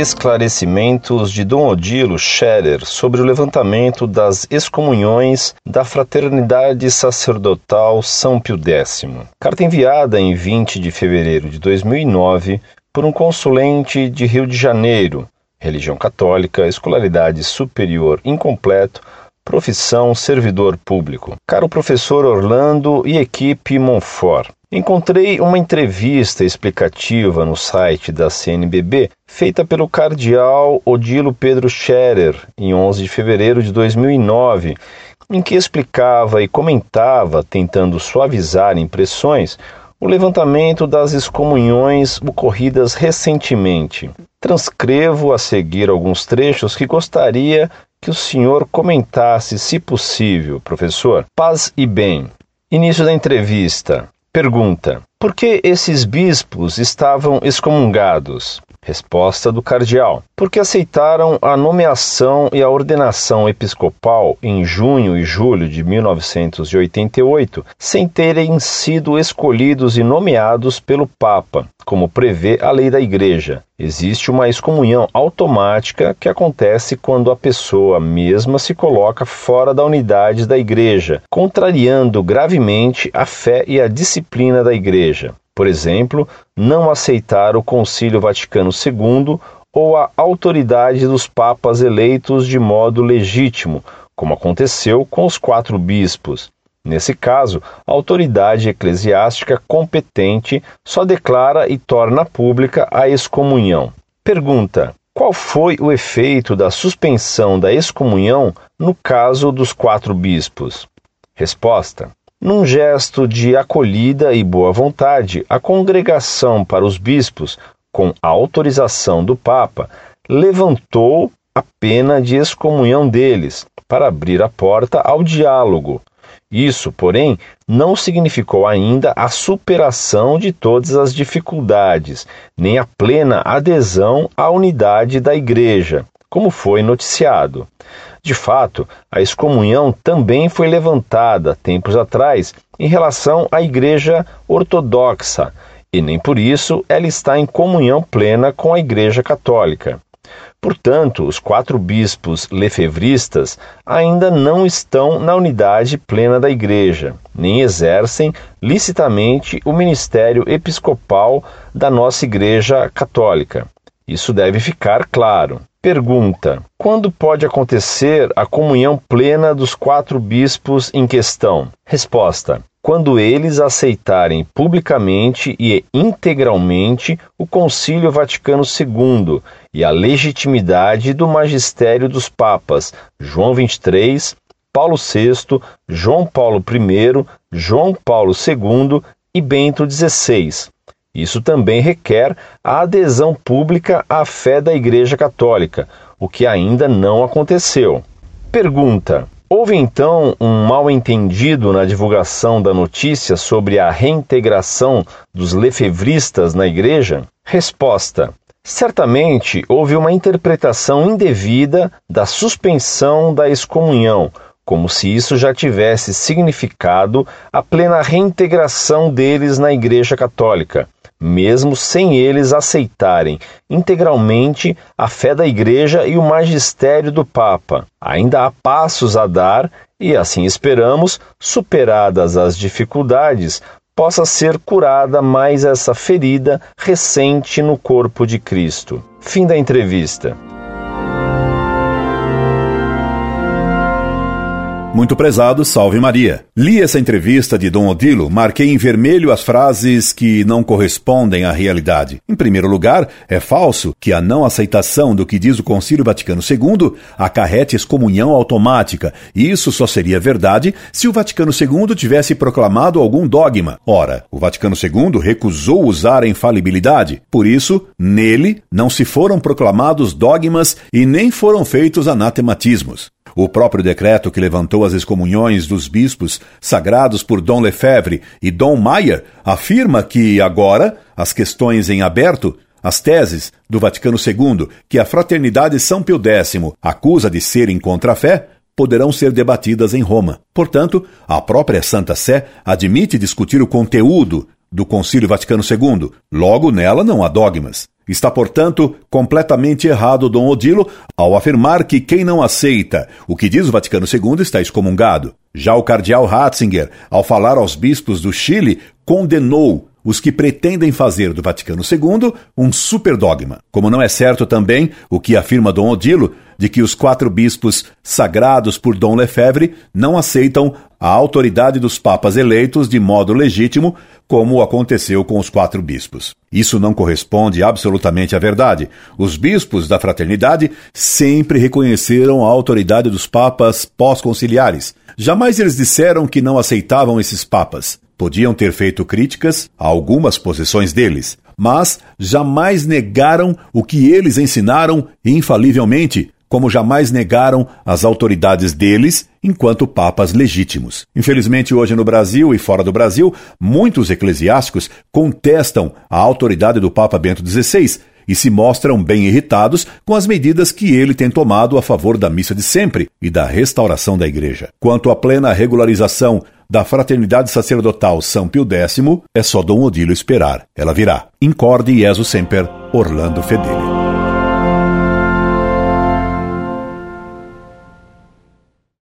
esclarecimentos de Dom Odilo Scherer sobre o levantamento das excomunhões da Fraternidade Sacerdotal São Pio X. Carta enviada em 20 de fevereiro de 2009 por um consulente de Rio de Janeiro, religião católica, escolaridade superior incompleto, profissão servidor público. Caro professor Orlando e equipe Monfort. Encontrei uma entrevista explicativa no site da CNBB feita pelo cardeal Odilo Pedro Scherer em 11 de fevereiro de 2009, em que explicava e comentava, tentando suavizar impressões, o levantamento das excomunhões ocorridas recentemente. Transcrevo a seguir alguns trechos que gostaria que o senhor comentasse, se possível, professor. Paz e bem. Início da entrevista. Pergunta: Por que esses bispos estavam excomungados? Resposta do cardeal: Porque aceitaram a nomeação e a ordenação episcopal em junho e julho de 1988, sem terem sido escolhidos e nomeados pelo Papa, como prevê a lei da Igreja. Existe uma excomunhão automática que acontece quando a pessoa mesma se coloca fora da unidade da Igreja, contrariando gravemente a fé e a disciplina da Igreja. Por exemplo, não aceitar o Concílio Vaticano II ou a autoridade dos papas eleitos de modo legítimo, como aconteceu com os quatro bispos. Nesse caso, a autoridade eclesiástica competente só declara e torna pública a excomunhão. Pergunta: qual foi o efeito da suspensão da excomunhão no caso dos quatro bispos? Resposta: num gesto de acolhida e boa vontade, a congregação para os bispos, com autorização do Papa, levantou a pena de excomunhão deles, para abrir a porta ao diálogo, isso, porém, não significou ainda a superação de todas as dificuldades, nem a plena adesão à unidade da Igreja, como foi noticiado. De fato, a excomunhão também foi levantada tempos atrás em relação à Igreja Ortodoxa, e nem por isso ela está em comunhão plena com a Igreja Católica. Portanto, os quatro bispos lefevristas ainda não estão na unidade plena da Igreja, nem exercem licitamente o ministério episcopal da nossa Igreja Católica. Isso deve ficar claro. Pergunta: quando pode acontecer a comunhão plena dos quatro bispos em questão? Resposta: quando eles aceitarem publicamente e integralmente o Concílio Vaticano II e a legitimidade do magistério dos papas João XXIII, Paulo VI, João Paulo I, João Paulo II e Bento XVI. Isso também requer a adesão pública à fé da Igreja Católica, o que ainda não aconteceu. Pergunta: Houve então um mal-entendido na divulgação da notícia sobre a reintegração dos lefevristas na igreja? Resposta: Certamente houve uma interpretação indevida da suspensão da excomunhão, como se isso já tivesse significado a plena reintegração deles na Igreja Católica mesmo sem eles aceitarem integralmente a fé da Igreja e o magistério do Papa. Ainda há passos a dar e, assim esperamos, superadas as dificuldades, possa ser curada mais essa ferida recente no corpo de Cristo. Fim da entrevista. Muito prezado, salve Maria. Li essa entrevista de Dom Odilo, marquei em vermelho as frases que não correspondem à realidade. Em primeiro lugar, é falso que a não aceitação do que diz o Concílio Vaticano II acarrete excomunhão automática. Isso só seria verdade se o Vaticano II tivesse proclamado algum dogma. Ora, o Vaticano II recusou usar a infalibilidade. Por isso, nele não se foram proclamados dogmas e nem foram feitos anatematismos. O próprio decreto que levantou as excomunhões dos bispos sagrados por Dom Lefebvre e Dom Mayer afirma que agora as questões em aberto as teses do Vaticano II, que a Fraternidade São Pio X acusa de serem contra a fé, poderão ser debatidas em Roma. Portanto, a própria Santa Sé admite discutir o conteúdo do Concílio Vaticano II. Logo, nela não há dogmas. Está, portanto, completamente errado Dom Odilo ao afirmar que quem não aceita o que diz o Vaticano II está excomungado. Já o cardeal Ratzinger, ao falar aos bispos do Chile, condenou os que pretendem fazer do Vaticano II um superdogma. Como não é certo também o que afirma Dom Odilo, de que os quatro bispos sagrados por Dom Lefebvre não aceitam a autoridade dos papas eleitos de modo legítimo, como aconteceu com os quatro bispos. Isso não corresponde absolutamente à verdade. Os bispos da fraternidade sempre reconheceram a autoridade dos papas pós-conciliares. Jamais eles disseram que não aceitavam esses papas. Podiam ter feito críticas a algumas posições deles, mas jamais negaram o que eles ensinaram infalivelmente, como jamais negaram as autoridades deles enquanto papas legítimos. Infelizmente, hoje no Brasil e fora do Brasil, muitos eclesiásticos contestam a autoridade do Papa Bento XVI e se mostram bem irritados com as medidas que ele tem tomado a favor da missa de sempre e da restauração da Igreja. Quanto à plena regularização da Fraternidade Sacerdotal São Pio X, é só Dom Odilo esperar. Ela virá. Incorde Jesus Semper, Orlando Fedeli.